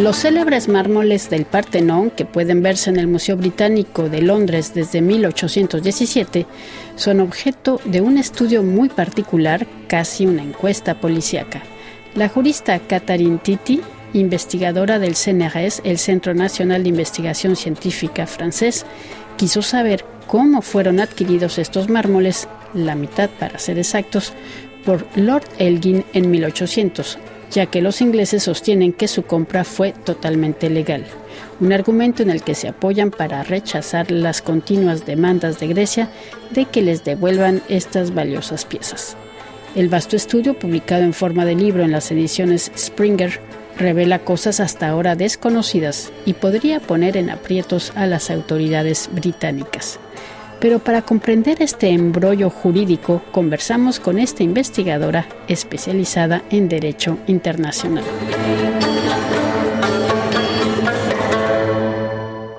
Los célebres mármoles del Partenón, que pueden verse en el Museo Británico de Londres desde 1817, son objeto de un estudio muy particular, casi una encuesta policíaca. La jurista Catherine Titi, investigadora del CNRS, el Centro Nacional de Investigación Científica francés, quiso saber cómo fueron adquiridos estos mármoles, la mitad para ser exactos, por Lord Elgin en 1800, ya que los ingleses sostienen que su compra fue totalmente legal, un argumento en el que se apoyan para rechazar las continuas demandas de Grecia de que les devuelvan estas valiosas piezas. El vasto estudio, publicado en forma de libro en las ediciones Springer, revela cosas hasta ahora desconocidas y podría poner en aprietos a las autoridades británicas. Pero para comprender este embrollo jurídico, conversamos con esta investigadora especializada en Derecho Internacional.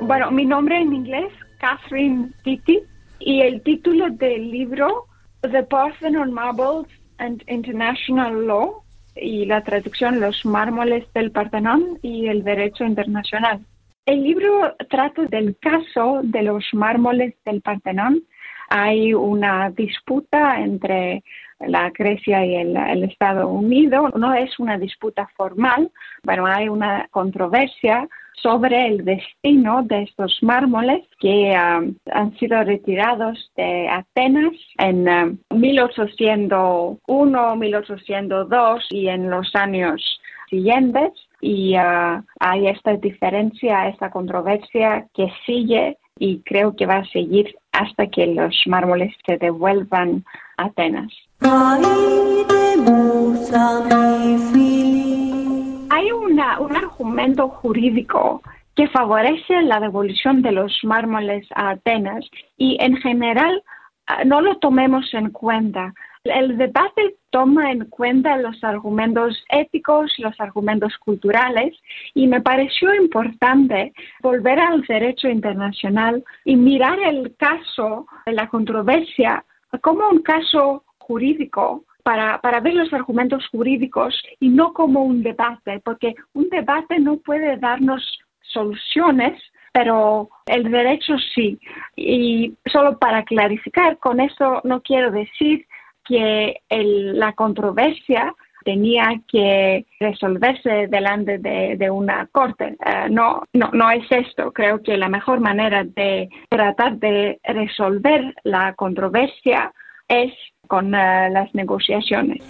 Bueno, mi nombre en inglés, Catherine Titi, y el título del libro, The Parthenon Marbles and International Law, y la traducción Los mármoles del Partenón y el Derecho Internacional. El libro trata del caso de los mármoles del Partenón. Hay una disputa entre la Grecia y el, el Estados Unidos. No es una disputa formal, pero hay una controversia sobre el destino de estos mármoles que um, han sido retirados de Atenas en 1801, um, 1802 y en los años siguientes y uh, hay esta diferencia, esta controversia que sigue y creo que va a seguir hasta que los mármoles se devuelvan a Atenas. Hay un argumento jurídico que favorece la devolución de los mármoles a Atenas y en general uh, no lo tomemos en cuenta. El debate toma en cuenta los argumentos éticos, los argumentos culturales y me pareció importante volver al derecho internacional y mirar el caso de la controversia como un caso jurídico para, para, ver los argumentos jurídicos y no como un debate, porque un debate no puede darnos soluciones, pero el derecho sí. Y solo para clarificar, con eso no quiero decir que la controversia tenía que resolverse delante de, una corte. Eh, no, no, no es esto. Creo que la mejor manera de tratar de resolver la controversia es con eh, las negociaciones.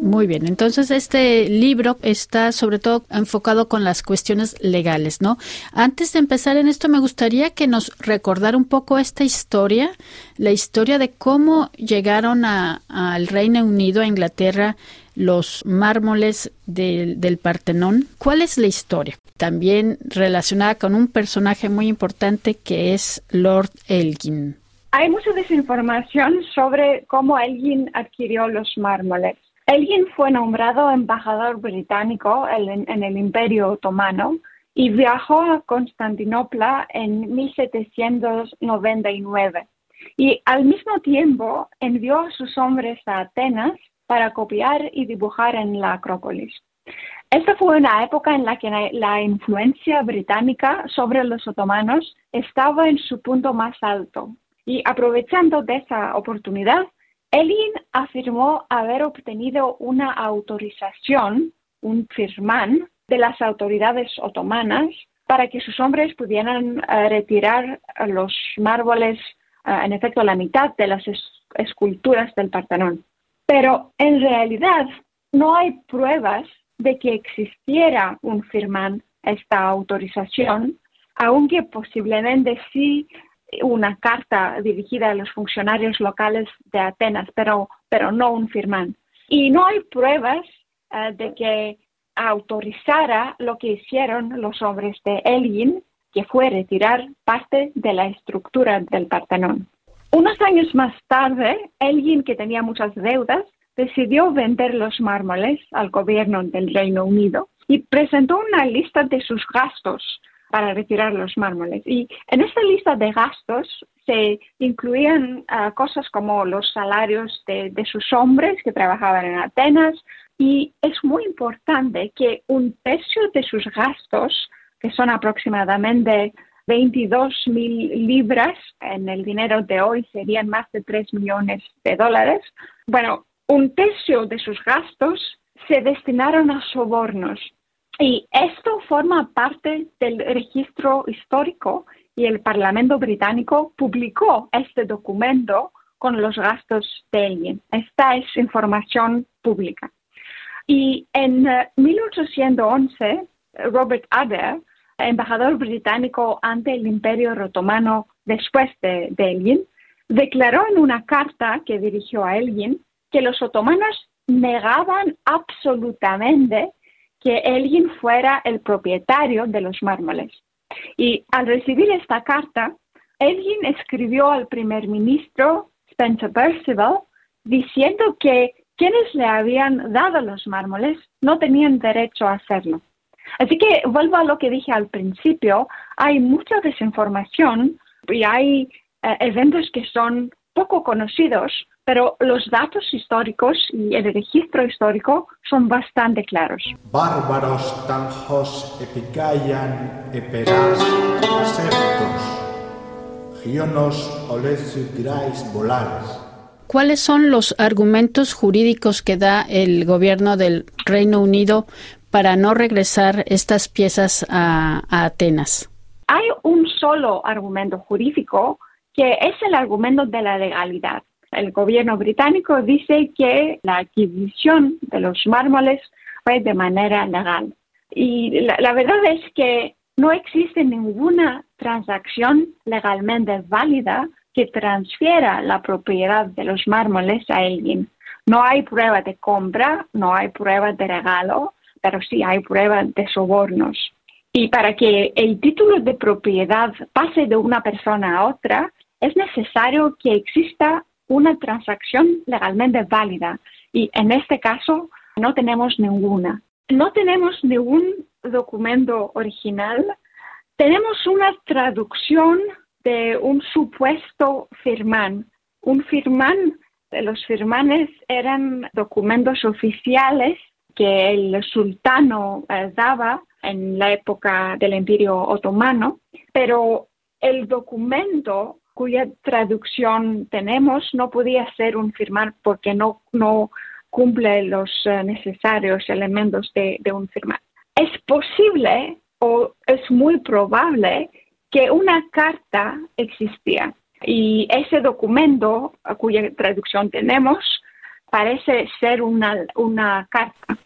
Muy bien, entonces este libro está sobre todo enfocado con las cuestiones legales, ¿no? Antes de empezar en esto, me gustaría que nos recordara un poco esta historia, la historia de cómo llegaron al Reino Unido, a Inglaterra, los mármoles del Partenón. ¿Cuál es la historia? También relacionada con un personaje muy importante que es Lord Elgin. Hay mucha desinformación sobre cómo Elgin adquirió los mármoles. Elgin fue nombrado embajador británico en el Imperio Otomano y viajó a Constantinopla en 1799 y al mismo tiempo envió a sus hombres a Atenas para copiar y dibujar en la Acrópolis. Esta fue una época en la que la influencia británica sobre los otomanos estaba en su punto más alto y aprovechando de esa oportunidad, Elin afirmó haber obtenido una autorización, un firmán, de las autoridades otomanas para que sus hombres pudieran eh, retirar los mármoles, eh, en efecto, la mitad de las esculturas del Partenón. Pero en realidad no hay pruebas de que existiera un firmán, esta autorización, aunque posiblemente sí una carta dirigida a los funcionarios locales de Atenas, pero, pero no un firmán. Y no hay pruebas eh, de que autorizara lo que hicieron los hombres de Elgin, que fue retirar parte de la estructura del Partenón. Unos años más tarde, Elgin, que tenía muchas deudas, decidió vender los mármoles al gobierno del Reino Unido y presentó una lista de sus gastos para retirar los mármoles. Y en esta lista de gastos se incluían ah, cosas como los salarios de, sus hombres que trabajaban en Atenas y es muy importante que un tercio de sus gastos, que son aproximadamente 22 mil libras, en el dinero de hoy serían más de 3 millones de dólares, bueno, un tercio de sus gastos se destinaron a sobornos. Y esto forma parte del registro histórico y el Parlamento británico publicó este documento con los gastos de alguien. Esta es información pública. Y en 1811, eh, Robert Adair, embajador británico ante el Imperio Otomano después de, de declaró en una carta que dirigió a Elgin que los otomanos negaban absolutamente que Elgin fuera el propietario de los mármoles. Y al recibir esta carta, Elgin escribió al primer ministro Spencer Percival diciendo que quienes le habían dado los mármoles no tenían derecho a hacerlo. Así que vuelvo a lo que dije al principio, hay mucha desinformación y hay eh, eventos que son poco conocidos, pero los datos históricos y el registro histórico son bastante claros. Bárbaros tanjos epicaian eperas asertos, gionos volares. ¿Cuáles son los argumentos jurídicos que da el gobierno del Reino Unido para no regresar estas piezas a, Atenas? Hay un solo argumento jurídico que es el argumento de la legalidad. El gobierno británico dice que la adquisición de los mármoles fue de manera legal. Y la, verdad es que no existe ninguna transacción legalmente válida que transfiera la propiedad de los mármoles a alguien. No hay prueba de compra, no hay prueba de regalo, pero sí hay prueba de sobornos. Y para que el título de propiedad pase de una persona a otra, es necesario que exista una transacción legalmente válida y en este caso no tenemos ninguna. No tenemos ningún documento original, tenemos una traducción de un supuesto firmán. Un firmán, los firmanes eran documentos oficiales que el sultano eh, daba en la época del Imperio Otomano, pero el documento cuya traducción tenemos no podía ser un firmar porque no, no cumple los eh, necesarios elementos de, de un firmar. Es posible o es muy probable que una carta existía y ese documento cuya traducción tenemos parece ser una, una carta.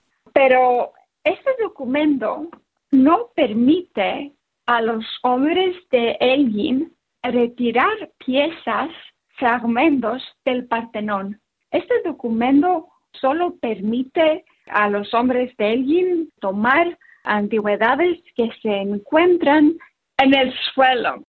Pero este documento no permite a los hombres de Elgin retirar piezas, fragmentos del Partenón. Este documento solo permite a los hombres de Elgin tomar antigüedades que se encuentran en el suelo.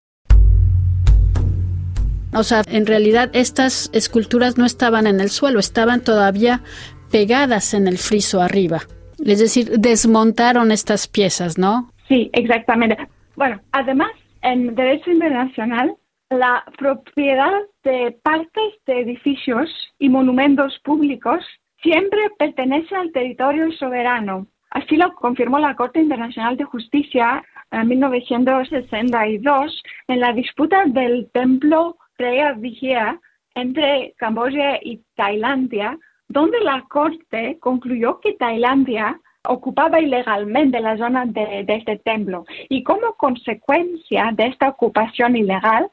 O sea, en realidad estas esculturas no estaban en el suelo, estaban todavía pegadas en el friso arriba. Es decir, desmontaron estas piezas, ¿no? Sí, exactamente. Bueno, además en derecho internacional, la propiedad de partes de edificios y monumentos públicos siempre pertenece al territorio soberano. Así lo confirmó la Corte Internacional de Justicia en 1962 en la disputa del templo Preah Vigia entre Camboya y Tailandia, donde la Corte concluyó que Tailandia ocupaba ilegalmente la zona de, este templo y como consecuencia de esta ocupación ilegal,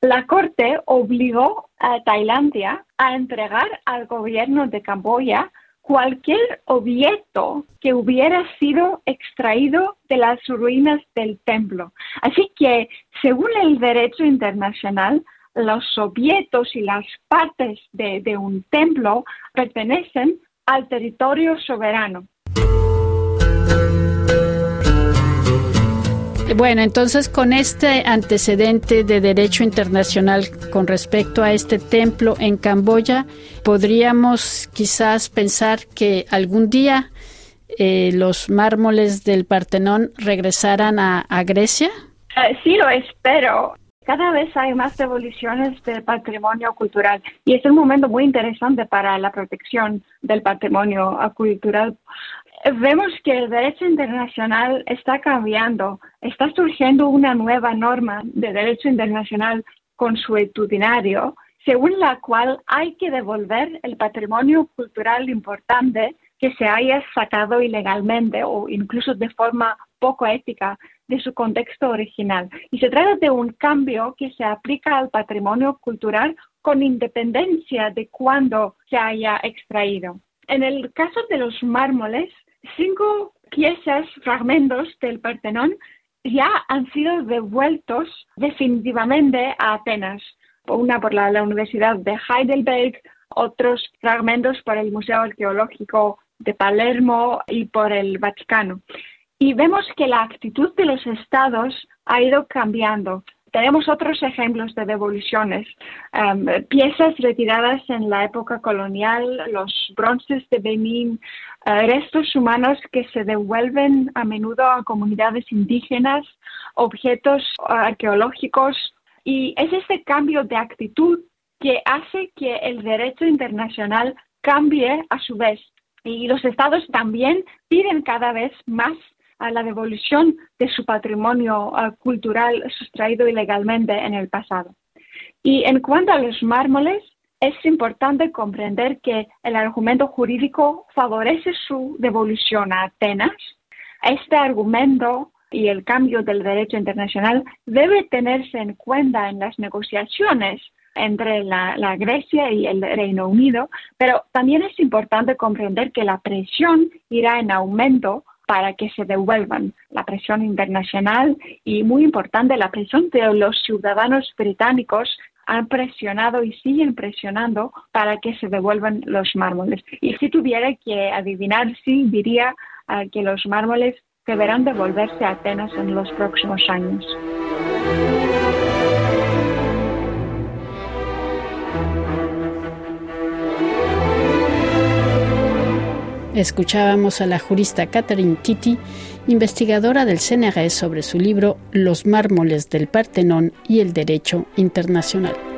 la Corte obligó a Tailandia a entregar al gobierno de Camboya cualquier objeto que hubiera sido extraído de las ruinas del templo. Así que, según el derecho internacional, los objetos y las partes de un templo pertenecen al territorio soberano. Bueno, entonces con este antecedente de derecho internacional con respecto a este templo en Camboya, podríamos quizás pensar que algún día eh, los mármoles del Partenón regresaran a, Grecia? Eh, sí, lo espero. Cada vez hay más devoluciones del patrimonio cultural y es un momento muy interesante para la protección del patrimonio cultural. Vemos que el derecho internacional está cambiando, está surgiendo una nueva norma de derecho internacional consuetudinario, según la cual hay que devolver el patrimonio cultural importante que se haya sacado ilegalmente o incluso de forma poco ética de su contexto original. Y se trata de un cambio que se aplica al patrimonio cultural con independencia de cuándo se haya extraído. En el caso de los mármoles, cinco piezas, fragmentos del Partenón ya han sido devueltos definitivamente a Atenas, una por la, Universidad de Heidelberg, otros fragmentos por el Museo Arqueológico de Palermo y por el Vaticano. Y vemos que la actitud de los estados ha ido cambiando. Tenemos otros ejemplos de devoluciones, um, piezas retiradas en la época colonial, los bronces de Benín, uh, restos humanos que se devuelven a menudo a comunidades indígenas, objetos arqueológicos. Y es este cambio de actitud que hace que el derecho internacional cambie a su vez. Y los estados también piden cada vez más a la devolución de su patrimonio uh, cultural sustraído ilegalmente en el pasado. Y en cuanto a los mármoles, es importante comprender que el argumento jurídico favorece su devolución a Atenas. Este argumento y el cambio del derecho internacional debe tenerse en cuenta en las negociaciones entre la, la, Grecia y el Reino Unido, pero también es importante comprender que la presión irá en aumento para que se devuelvan. La presión internacional y, muy importante, la presión de los ciudadanos británicos han presionado y siguen presionando para que se devuelvan los mármoles. Y si tuviera que adivinar, sí diría ah, que los mármoles deberán devolverse a Atenas en los próximos años. Escuchábamos a la jurista Catherine Titi, investigadora del CNRS sobre su libro Los mármoles del Partenón y el derecho internacional.